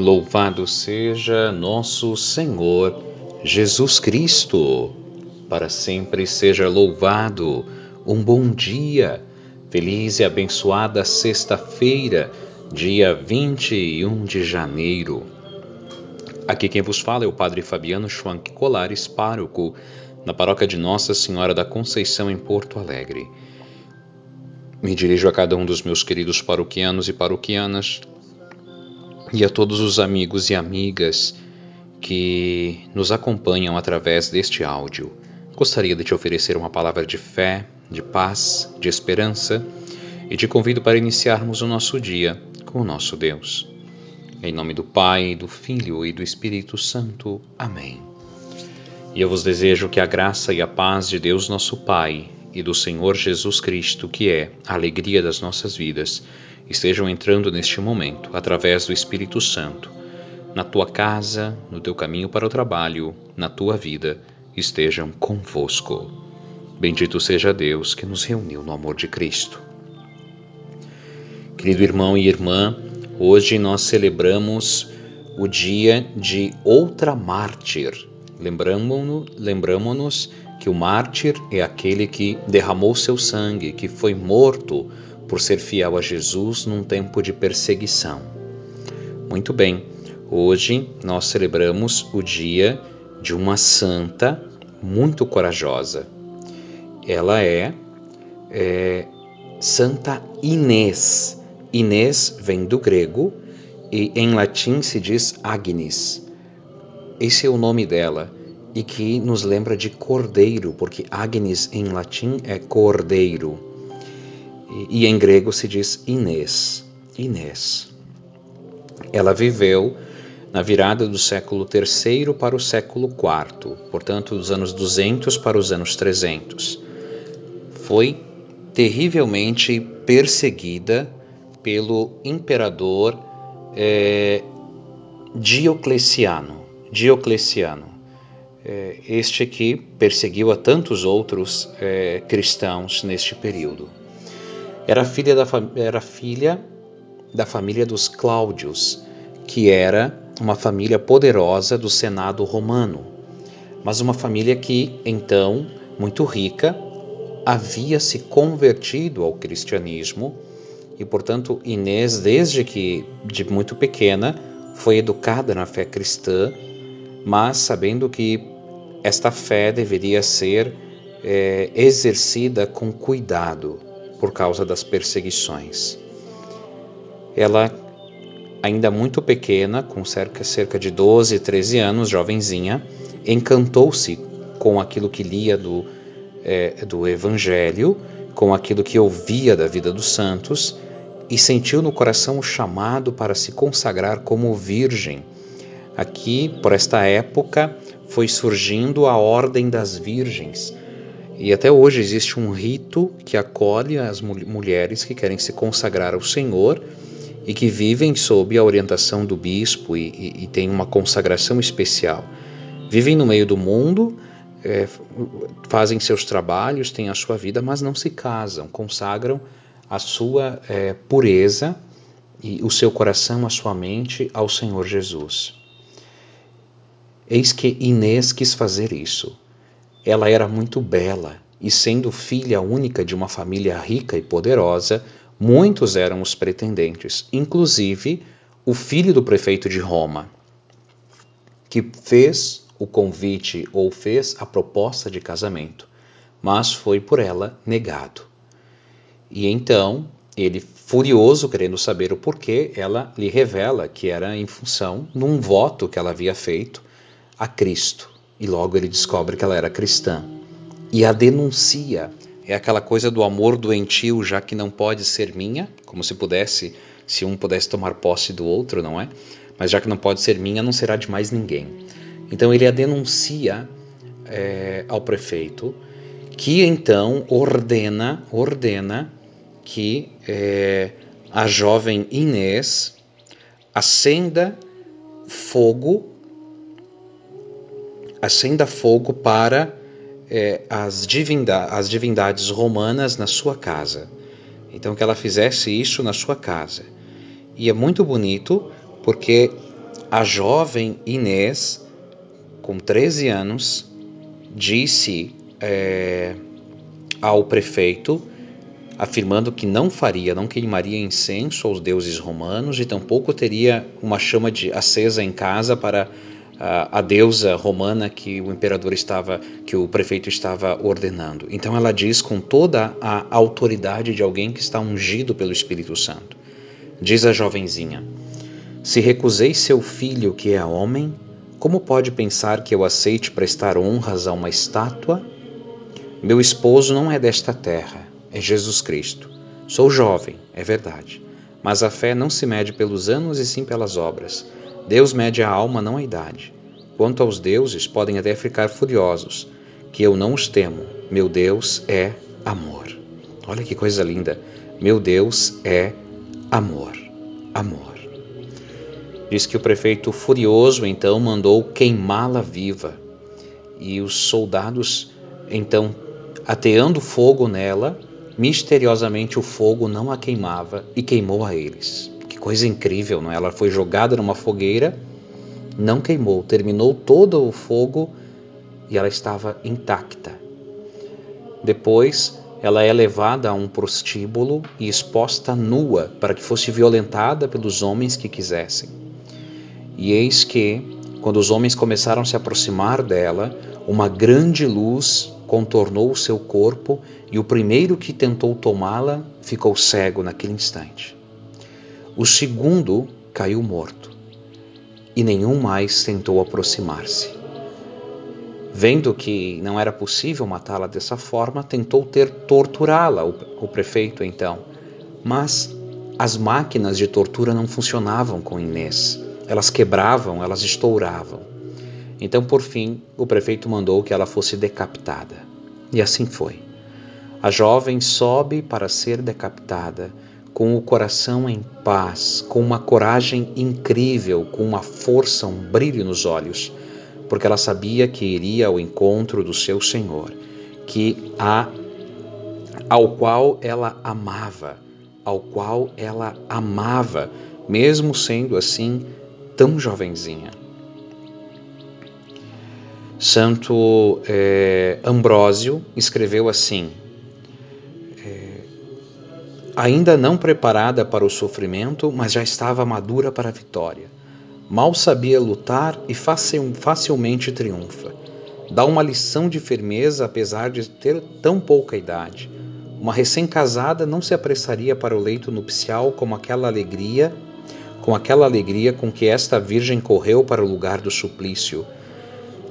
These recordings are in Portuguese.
Louvado seja nosso Senhor Jesus Cristo, para sempre seja louvado. Um bom dia, feliz e abençoada sexta-feira, dia 21 de janeiro. Aqui quem vos fala é o Padre Fabiano Schwank Colares, pároco, na paróquia de Nossa Senhora da Conceição, em Porto Alegre. Me dirijo a cada um dos meus queridos paroquianos e paroquianas e a todos os amigos e amigas que nos acompanham através deste áudio. Gostaria de te oferecer uma palavra de fé, de paz, de esperança e te convido para iniciarmos o nosso dia com o nosso Deus. Em nome do Pai, do Filho e do Espírito Santo. Amém. E eu vos desejo que a graça e a paz de Deus, nosso Pai, e do Senhor Jesus Cristo, que é a alegria das nossas vidas, estejam entrando neste momento, através do Espírito Santo, na tua casa, no teu caminho para o trabalho, na tua vida, estejam convosco. Bendito seja Deus que nos reuniu no amor de Cristo. Querido irmão e irmã, hoje nós celebramos o dia de outra mártir. Lembramos-nos lembramos que o mártir é aquele que derramou seu sangue, que foi morto por ser fiel a Jesus num tempo de perseguição. Muito bem, hoje nós celebramos o dia de uma santa muito corajosa. Ela é, é Santa Inês. Inês vem do grego e em latim se diz Agnes. Esse é o nome dela e que nos lembra de cordeiro, porque Agnes em latim é cordeiro. E, em grego se diz Inês. Inês. Ela viveu na virada do século III para o século IV, portanto, dos anos 200 para os anos 300. Foi terrivelmente perseguida pelo imperador é, Diocleciano. Diocleciano é, este que perseguiu a tantos outros é, cristãos neste período. Era filha, da, era filha da família dos Cláudios, que era uma família poderosa do Senado romano, mas uma família que, então, muito rica, havia se convertido ao cristianismo e, portanto, Inês, desde que de muito pequena, foi educada na fé cristã mas sabendo que esta fé deveria ser é, exercida com cuidado por causa das perseguições. Ela, ainda muito pequena, com cerca, cerca de 12, 13 anos, jovenzinha, encantou-se com aquilo que lia do, é, do Evangelho, com aquilo que ouvia da vida dos santos e sentiu no coração o chamado para se consagrar como virgem Aqui, por esta época, foi surgindo a Ordem das Virgens. E até hoje existe um rito que acolhe as mulheres que querem se consagrar ao Senhor e que vivem sob a orientação do bispo e, e, e têm uma consagração especial. Vivem no meio do mundo, é, fazem seus trabalhos, têm a sua vida, mas não se casam, consagram a sua é, pureza e o seu coração, a sua mente ao Senhor Jesus. Eis que Inês quis fazer isso. Ela era muito bela e, sendo filha única de uma família rica e poderosa, muitos eram os pretendentes, inclusive o filho do prefeito de Roma, que fez o convite ou fez a proposta de casamento, mas foi por ela negado. E então ele, furioso, querendo saber o porquê, ela lhe revela que era em função de um voto que ela havia feito a Cristo. E logo ele descobre que ela era cristã. E a denuncia. É aquela coisa do amor doentio, já que não pode ser minha, como se pudesse, se um pudesse tomar posse do outro, não é? Mas já que não pode ser minha, não será de mais ninguém. Então ele a denuncia é, ao prefeito, que então ordena, ordena que é, a jovem Inês acenda fogo acenda fogo para é, as, as divindades romanas na sua casa. Então, que ela fizesse isso na sua casa. E é muito bonito porque a jovem Inês, com 13 anos, disse é, ao prefeito, afirmando que não faria, não queimaria incenso aos deuses romanos e tampouco teria uma chama de acesa em casa para a, deusa romana que o imperador estava, que o prefeito estava ordenando. Então ela diz com toda a autoridade de alguém que está ungido pelo Espírito Santo. Diz a jovenzinha: Se recusei seu filho que é homem, como pode pensar que eu aceite prestar honras a uma estátua? Meu esposo não é desta terra, é Jesus Cristo. Sou jovem, é verdade, mas a fé não se mede pelos anos e sim pelas obras. Deus mede a alma, não a idade. Quanto aos deuses, podem até ficar furiosos, que eu não os temo. Meu Deus é amor. Olha que coisa linda. Meu Deus é amor. Amor. Diz que o prefeito furioso então mandou queimá-la viva. E os soldados então ateando fogo nela, misteriosamente o fogo não a queimava e queimou a eles coisa incrível, não é? Ela foi jogada numa fogueira, não queimou, terminou todo o fogo e ela estava intacta. Depois, ela é levada a um prostíbulo e exposta nua para que fosse violentada pelos homens que quisessem. E eis que, quando os homens começaram a se aproximar dela, uma grande luz contornou o seu corpo e o primeiro que tentou tomá-la ficou cego naquele instante. O segundo caiu morto, e nenhum mais tentou aproximar-se. Vendo que não era possível matá-la dessa forma, tentou ter torturá-la, o, prefeito então. Mas as máquinas de tortura não funcionavam com Inês. Elas quebravam, elas estouravam. Então, por fim, o prefeito mandou que ela fosse decapitada. E assim foi. A jovem sobe para ser decapitada com o coração em paz, com uma coragem incrível, com uma força, um brilho nos olhos, porque ela sabia que iria ao encontro do seu Senhor, que a ao qual ela amava, ao qual ela amava, mesmo sendo assim tão jovenzinha. Santo é, Ambrósio escreveu assim: ainda não preparada para o sofrimento, mas já estava madura para a vitória. Mal sabia lutar e facilmente triunfa. Dá uma lição de firmeza apesar de ter tão pouca idade. Uma recém-casada não se apressaria para o leito nupcial com aquela alegria, com aquela alegria com que esta virgem correu para o lugar do suplício,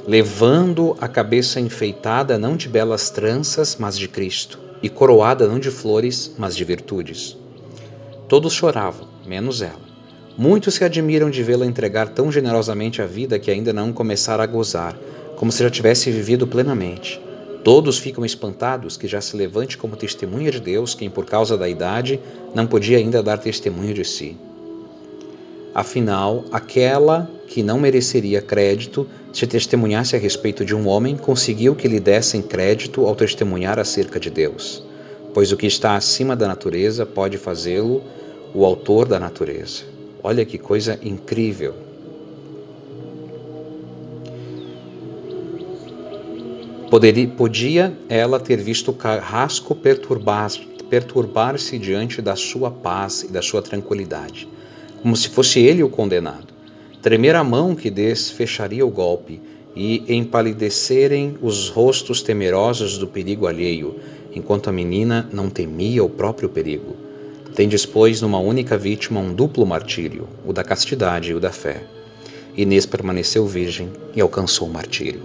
levando a cabeça enfeitada não de belas tranças, mas de Cristo e coroada não de flores, mas de virtudes. Todos choravam, menos ela. Muitos se admiram de vê-la entregar tão generosamente a vida que ainda não começara a gozar, como se já tivesse vivido plenamente. Todos ficam espantados que já se levante como testemunha de Deus quem, por causa da idade, não podia ainda dar testemunho de si. Afinal, aquela que não mereceria crédito se testemunhasse a respeito de um homem, conseguiu que lhe dessem crédito ao testemunhar acerca de Deus, pois o que está acima da natureza pode fazê-lo o autor da natureza. Olha que coisa incrível. Poderia, podia ela ter visto o carrasco perturbar-se perturbar diante da sua paz e da sua tranquilidade como se fosse ele o condenado. Tremer a mão que desfecharia o golpe e empalidecerem os rostos temerosos do perigo alheio, enquanto a menina não temia o próprio perigo. Tem pois, numa única vítima um duplo martírio, o da castidade e o da fé. Inês permaneceu virgem e alcançou o martírio.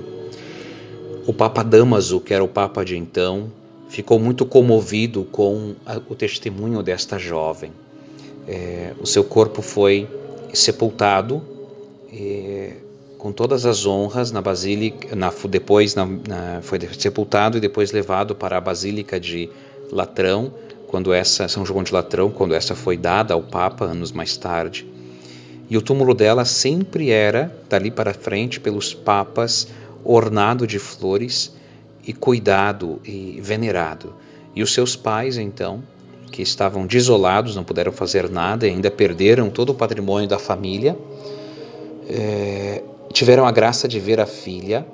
O Papa Damaso, que era o Papa de então, ficou muito comovido com o testemunho desta jovem é, o seu corpo foi sepultado é, com todas as honras na basílica, na, depois na, na, foi sepultado e depois levado para a basílica de Latrão, quando essa São João de Latrão, quando essa foi dada ao Papa anos mais tarde. E o túmulo dela sempre era dali para frente pelos papas ornado de flores e cuidado e venerado. E os seus pais então que estavam desolados, não puderam fazer nada e ainda perderam todo o patrimônio da família, é, tiveram a graça de ver a filha,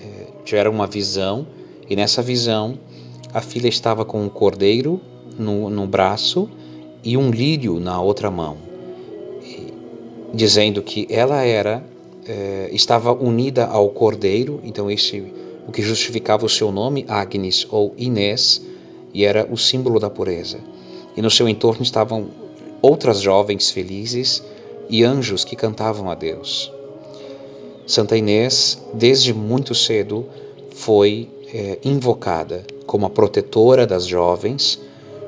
é, tiveram uma visão, e nessa visão a filha estava com um cordeiro no, no braço e um lírio na outra mão, dizendo que ela era é, estava unida ao cordeiro, então esse o que justificava o seu nome, Agnes ou Inês, e era o símbolo da pureza. E no seu entorno estavam outras jovens felizes e anjos que cantavam a Deus. Santa Inês, desde muito cedo, foi é, invocada como a protetora das jovens,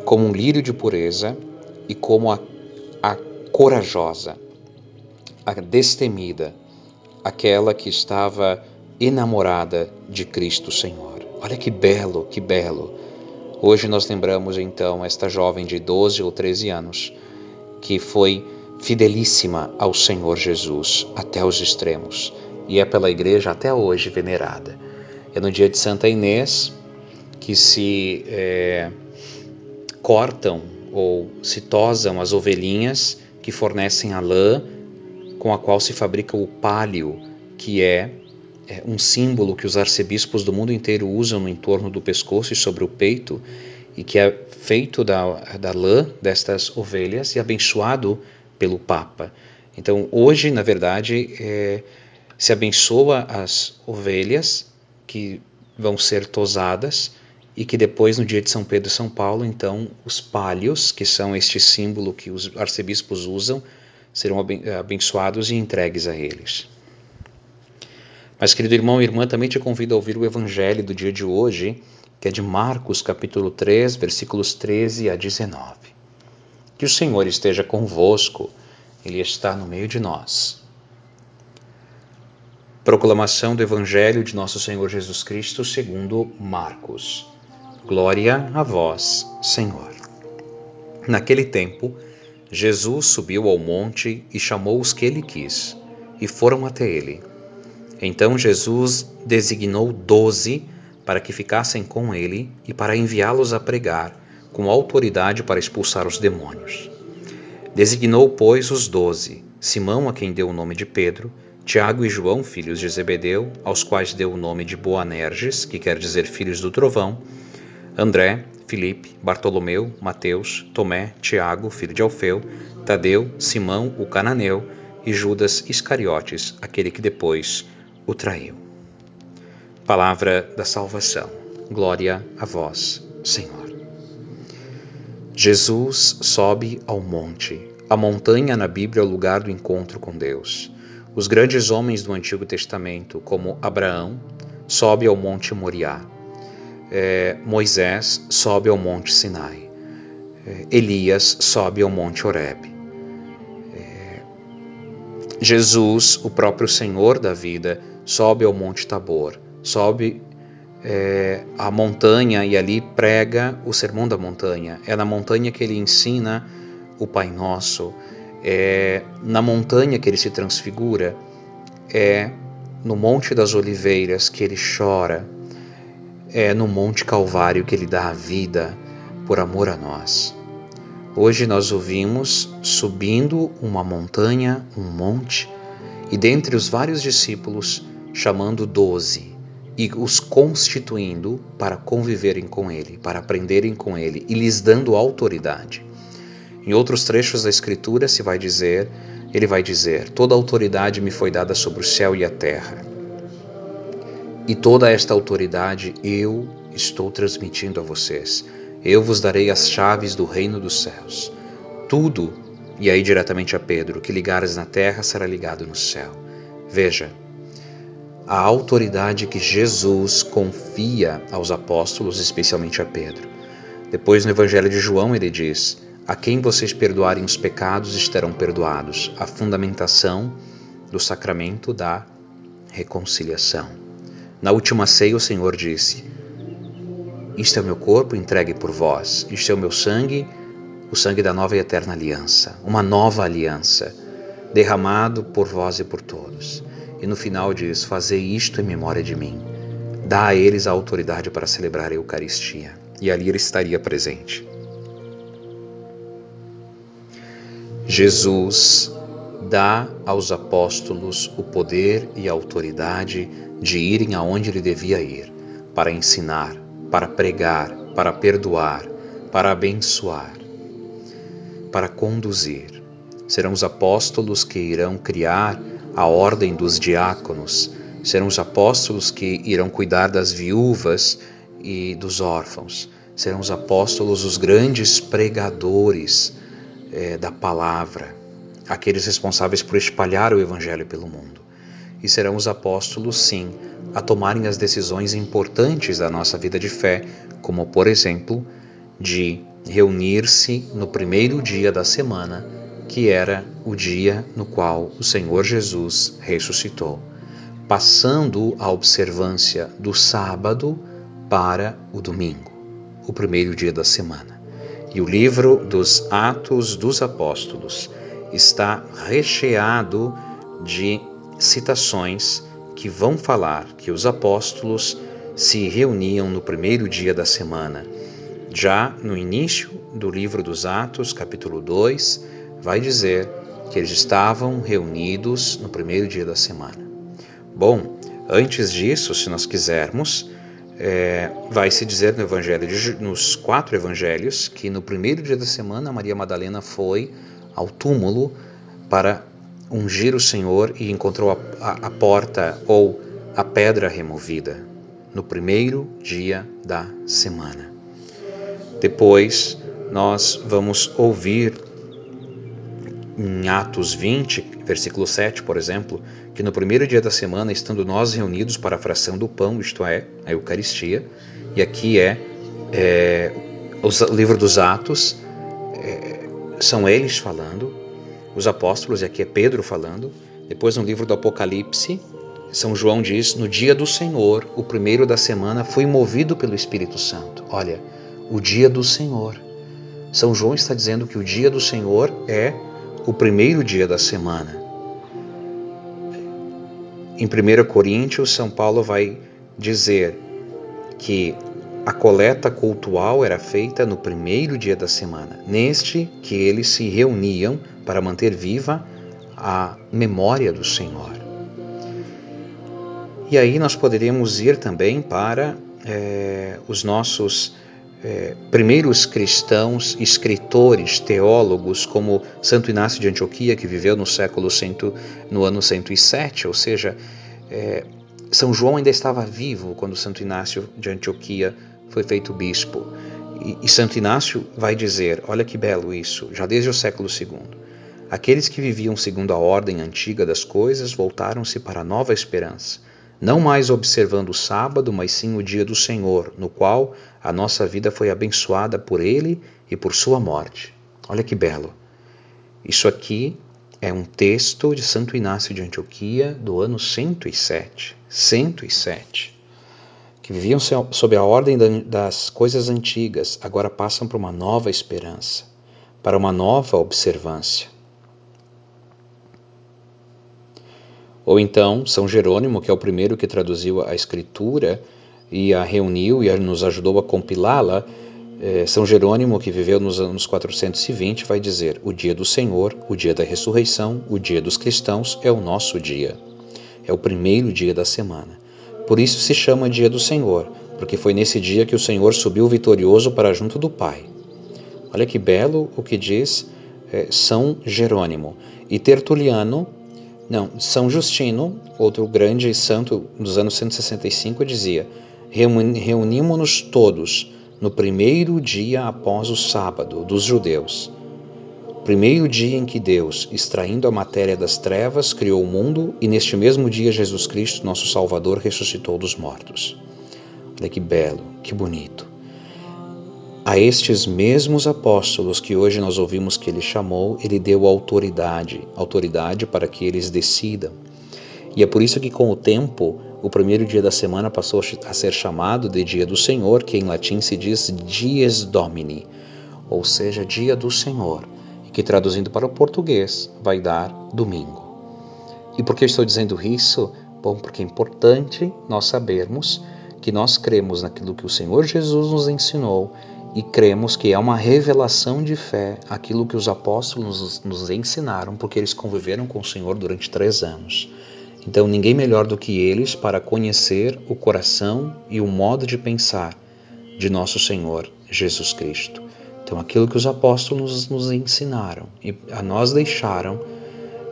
como um lírio de pureza e como a, a corajosa, a destemida, aquela que estava enamorada de Cristo Senhor. Olha que belo, que belo. Hoje nós lembramos então esta jovem de 12 ou 13 anos que foi fidelíssima ao Senhor Jesus até os extremos e é pela igreja até hoje venerada. É no dia de Santa Inês que se é, cortam ou se tosam as ovelhinhas que fornecem a lã com a qual se fabrica o pálio, que é é um símbolo que os arcebispos do mundo inteiro usam no entorno do pescoço e sobre o peito, e que é feito da, da lã destas ovelhas e abençoado pelo Papa. Então, hoje, na verdade, é, se abençoa as ovelhas que vão ser tosadas e que depois, no dia de São Pedro e São Paulo, então, os palhos, que são este símbolo que os arcebispos usam, serão abençoados e entregues a eles. Mas, querido irmão e irmã, também te convido a ouvir o evangelho do dia de hoje, que é de Marcos, capítulo 3, versículos 13 a 19. Que o Senhor esteja convosco, Ele está no meio de nós. Proclamação do Evangelho de Nosso Senhor Jesus Cristo segundo Marcos. Glória a vós, Senhor. Naquele tempo, Jesus subiu ao monte e chamou os que ele quis, e foram até ele. Então Jesus designou doze para que ficassem com ele e para enviá-los a pregar, com autoridade para expulsar os demônios. Designou, pois, os doze: Simão, a quem deu o nome de Pedro, Tiago e João, filhos de Zebedeu, aos quais deu o nome de Boanerges, que quer dizer filhos do trovão, André, Filipe, Bartolomeu, Mateus, Tomé, Tiago, filho de Alfeu, Tadeu, Simão, o cananeu, e Judas Iscariotes, aquele que depois o traiu. Palavra da salvação. Glória a vós, Senhor. Jesus sobe ao monte. A montanha na Bíblia é o lugar do encontro com Deus. Os grandes homens do Antigo Testamento, como Abraão, sobe ao monte Moriá. É, Moisés sobe ao monte Sinai. É, Elias sobe ao monte Horebe. Jesus, o próprio Senhor da vida, sobe ao Monte Tabor, sobe é, a montanha e ali prega o sermão da montanha. É na montanha que ele ensina o Pai Nosso, é na montanha que ele se transfigura, é no Monte das Oliveiras que ele chora, é no Monte Calvário que ele dá a vida por amor a nós. Hoje nós ouvimos subindo uma montanha, um monte, e dentre os vários discípulos, chamando doze e os constituindo para conviverem com ele, para aprenderem com ele e lhes dando autoridade. Em outros trechos da Escritura se vai dizer, ele vai dizer: toda autoridade me foi dada sobre o céu e a terra. E toda esta autoridade eu estou transmitindo a vocês. Eu vos darei as chaves do reino dos céus. Tudo, e aí diretamente a Pedro, que ligares na terra será ligado no céu. Veja, a autoridade que Jesus confia aos apóstolos, especialmente a Pedro. Depois, no Evangelho de João, ele diz: A quem vocês perdoarem os pecados estarão perdoados. A fundamentação do sacramento da reconciliação. Na última ceia, o Senhor disse: Isto é o meu corpo entregue por vós, isto é o meu sangue, o sangue da nova e eterna aliança, uma nova aliança, derramado por vós e por todos. E no final diz: Fazei isto em memória de mim. Dá a eles a autoridade para celebrar a Eucaristia. E ali ele estaria presente. Jesus dá aos apóstolos o poder e a autoridade de irem aonde ele devia ir, para ensinar, para pregar, para perdoar, para abençoar, para conduzir. Serão os apóstolos que irão criar a ordem dos diáconos, serão os apóstolos que irão cuidar das viúvas e dos órfãos, serão os apóstolos os grandes pregadores é, da palavra, aqueles responsáveis por espalhar o evangelho pelo mundo. E serão os apóstolos, sim, a tomarem as decisões importantes da nossa vida de fé, como, por exemplo, de reunir-se no primeiro dia da semana, que era o dia no qual o Senhor Jesus ressuscitou, passando a observância do sábado para o domingo, o primeiro dia da semana. E o livro dos Atos dos Apóstolos está recheado de citações que vão falar que os apóstolos se reuniam no primeiro dia da semana. Já no início do livro dos Atos, capítulo 2, vai dizer que eles estavam reunidos no primeiro dia da semana. Bom, antes disso, se nós quisermos, é, vai se dizer no evangelho de, nos quatro evangelhos que no primeiro dia da semana Maria Madalena foi ao túmulo para ungir o Senhor e encontrou a, a, a porta ou a pedra removida no primeiro dia da semana. Depois nós vamos ouvir em Atos 20, versículo 7, por exemplo, que no primeiro dia da semana, estando nós reunidos para a fração do pão, isto é, a Eucaristia, e aqui é, é o livro dos Atos, é, são eles falando, os apóstolos, e aqui é Pedro falando, depois no livro do Apocalipse, São João diz: No dia do Senhor, o primeiro da semana, fui movido pelo Espírito Santo. Olha, o dia do Senhor. São João está dizendo que o dia do Senhor é o primeiro dia da semana. Em 1 Coríntios, São Paulo vai dizer que a coleta cultual era feita no primeiro dia da semana, neste que eles se reuniam para manter viva a memória do Senhor. E aí nós poderíamos ir também para é, os nossos é, primeiros cristãos, escritores, teólogos, como Santo Inácio de Antioquia, que viveu no século cento, no ano 107, ou seja, é, São João ainda estava vivo quando Santo Inácio de Antioquia foi feito bispo. E, e Santo Inácio vai dizer: olha que belo isso, já desde o século II. Aqueles que viviam segundo a ordem antiga das coisas voltaram-se para a nova esperança não mais observando o sábado, mas sim o dia do Senhor, no qual a nossa vida foi abençoada por Ele e por Sua morte. Olha que belo. Isso aqui é um texto de Santo Inácio de Antioquia do ano 107. 107. Que viviam sob a ordem das coisas antigas, agora passam para uma nova esperança, para uma nova observância. Ou então São Jerônimo, que é o primeiro que traduziu a Escritura e a reuniu e nos ajudou a compilá-la, é, São Jerônimo, que viveu nos anos 420, vai dizer: O dia do Senhor, o dia da ressurreição, o dia dos cristãos é o nosso dia. É o primeiro dia da semana. Por isso se chama Dia do Senhor, porque foi nesse dia que o Senhor subiu vitorioso para junto do Pai. Olha que belo o que diz é, São Jerônimo. E Tertuliano não, São Justino, outro grande santo dos anos 165, dizia: Reunimos-nos todos no primeiro dia após o sábado dos judeus. Primeiro dia em que Deus, extraindo a matéria das trevas, criou o mundo e neste mesmo dia Jesus Cristo, nosso Salvador, ressuscitou dos mortos. Olha que belo, que bonito a estes mesmos apóstolos que hoje nós ouvimos que ele chamou, ele deu autoridade, autoridade para que eles decidam. E é por isso que com o tempo, o primeiro dia da semana passou a ser chamado de dia do Senhor, que em latim se diz dies domini, ou seja, dia do Senhor, que traduzindo para o português vai dar domingo. E por que estou dizendo isso? Bom, porque é importante nós sabermos que nós cremos naquilo que o Senhor Jesus nos ensinou e cremos que é uma revelação de fé aquilo que os apóstolos nos, ensinaram, porque eles conviveram com o Senhor durante três anos. Então, ninguém melhor do que eles para conhecer o coração e o modo de pensar de nosso Senhor Jesus Cristo. Então, aquilo que os apóstolos nos ensinaram e a nós deixaram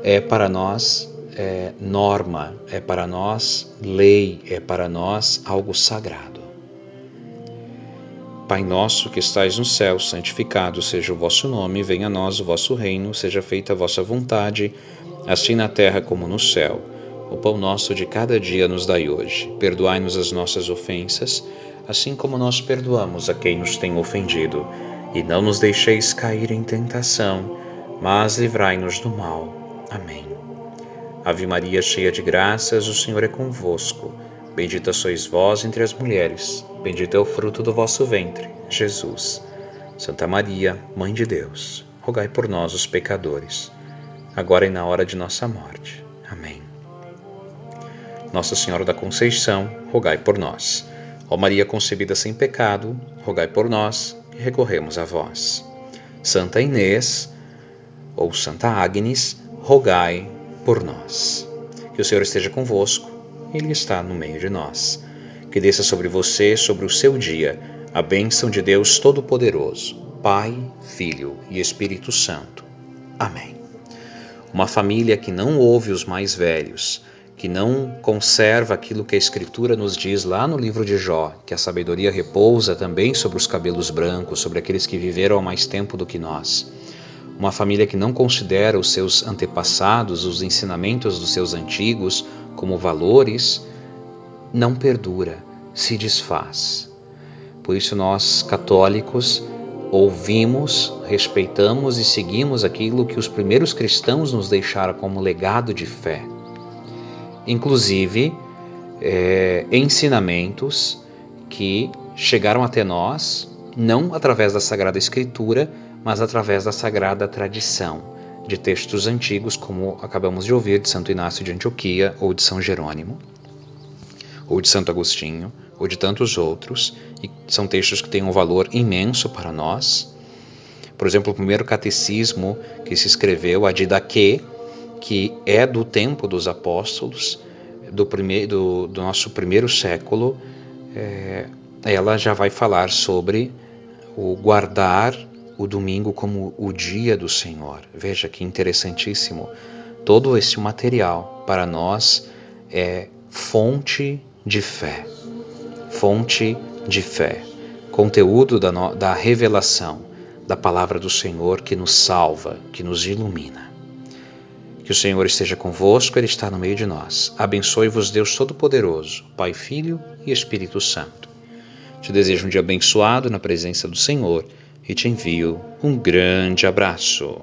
é para nós é, norma, é para nós lei, é para nós algo sagrado. Pai nosso que estais no céu, santificado seja o vosso nome, venha a nós o vosso reino, seja feita a vossa vontade, assim na terra como no céu. O pão nosso de cada dia nos dai hoje. Perdoai-nos as nossas ofensas, assim como nós perdoamos a quem nos tem ofendido. E não nos deixeis cair em tentação, mas livrai-nos do mal. Amém. Ave Maria, cheia de graças, o Senhor é convosco. Bendita sois vós entre as mulheres, bendito é o fruto do vosso ventre, Jesus. Santa Maria, Mãe de Deus, rogai por nós, os pecadores, agora e na hora de nossa morte. Amém. Nossa Senhora da Conceição, rogai por nós. Ó Maria concebida sem pecado, rogai por nós recorremos a vós. Santa Inês, ou Santa Agnes, rogai por nós. Que o Senhor esteja convosco ele está no meio de nós. Que desça sobre você, sobre o seu dia, a bênção de Deus Todo-Poderoso, Pai, Filho e Espírito Santo. Amém. Uma família que não ouve os mais velhos, que não conserva aquilo que a Escritura nos diz lá no livro de Jó, que a sabedoria repousa também sobre os cabelos brancos, sobre aqueles que viveram há mais tempo do que nós. Uma família que não considera os seus antepassados, os ensinamentos dos seus antigos, como valores, não perdura, se desfaz. Por isso, nós católicos ouvimos, respeitamos e seguimos aquilo que os primeiros cristãos nos deixaram como legado de fé. Inclusive, é, ensinamentos que chegaram até nós não através da Sagrada Escritura, mas através da sagrada tradição de textos antigos, como acabamos de ouvir de Santo Inácio de Antioquia ou de São Jerônimo, ou de Santo Agostinho, ou de tantos outros, e são textos que têm um valor imenso para nós. Por exemplo, o primeiro catecismo que se escreveu, a Didaquê, que é do tempo dos apóstolos, do, primeiro, do, do nosso primeiro século, é, ela já vai falar sobre o guardar o domingo como o dia do Senhor. Veja que interessantíssimo. Todo esse material para nós é fonte de fé. Fonte de fé. Conteúdo da, da revelação da palavra do Senhor que nos salva, que nos ilumina. Que o Senhor esteja convosco, Ele está no meio de nós. Abençoe-vos, Deus Todo-Poderoso, Pai, Filho e Espírito Santo. Te desejo um dia abençoado na presença do Senhor e te envio um grande abraço.